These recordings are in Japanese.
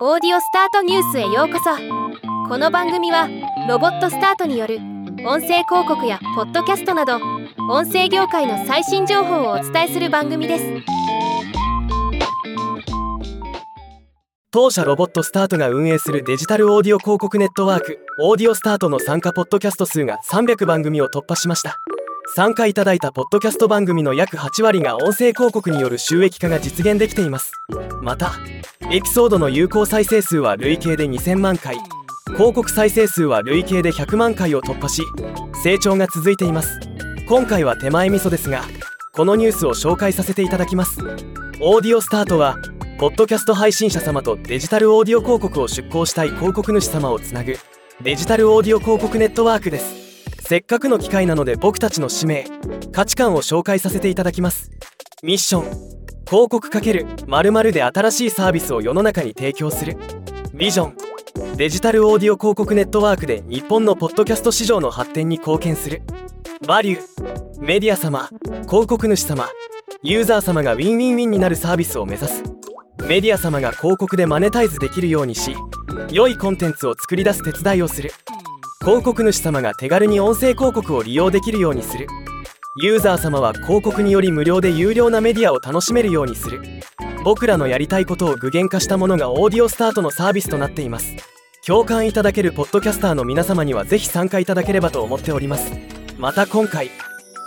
オーディオスタートニュースへようこそ。この番組はロボットスタートによる音声広告やポッドキャストなど音声業界の最新情報をお伝えする番組です。当社ロボットスタートが運営するデジタルオーディオ広告ネットワークオーディオスタートの参加ポッドキャスト数が300番組を突破しました。参加いただいたポッドキャスト番組の約8割が音声広告による収益化が実現できています。またエピソードの有効再生数は累計で2000万回。広告再生数は累計で100万回を突破し成長が続いています。今回は手前味噌ですがこのニュースを紹介させていただきます。オーディオスタートはポッドキャスト配信者様とデジタルオーディオ広告を出稿したい広告主様をつなぐデジタルオーディオ広告ネットワークです。せっかくの機会なので僕たちの使命価値観を紹介させていただきます。ミッション。広告×〇〇で新しいサービスを世の中に提供する。ビジョンデジタルオーディオ広告ネットワークで日本のポッドキャスト市場の発展に貢献する。バリューメディア様。広告主様。ユーザー様がウィンウィンウィンになるサービスを目指す。メディア様が広告でマネタイズできるようにし良いコンテンツを作り出す手伝いをする。広告主様が手軽に音声広告を利用できるようにする。ユーザー様は広告により無料で有料なメディアを楽しめるようにする。僕らのやりたいことを具現化したものがオーディオスタートのサービスとなっています。共感いただけるポッドキャスターの皆様にはぜひ参加いただければと思っております。また今回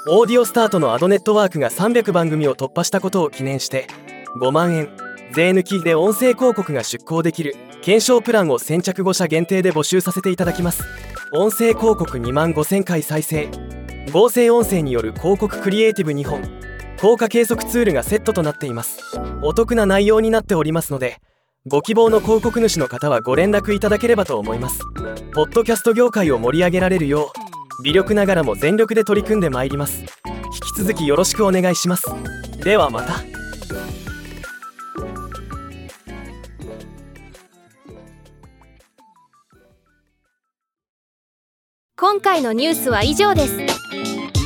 オーディオスタートのアドネットワークが300番組を突破したことを記念して5万円税抜きで音声広告が出稿できる検証プランを先着5社限定で募集させていただきます。音声広告2万5000回再生。合成音声による広告クリエイティブ2本。効果計測ツールがセットとなっています。お得な内容になっておりますのでご希望の広告主の方はご連絡いただければと思います。ポッドキャスト業界を盛り上げられるよう微力ながらも全力で取り組んでまいります。引き続きよろしくお願いします。ではまた。今回のニュースは以上です。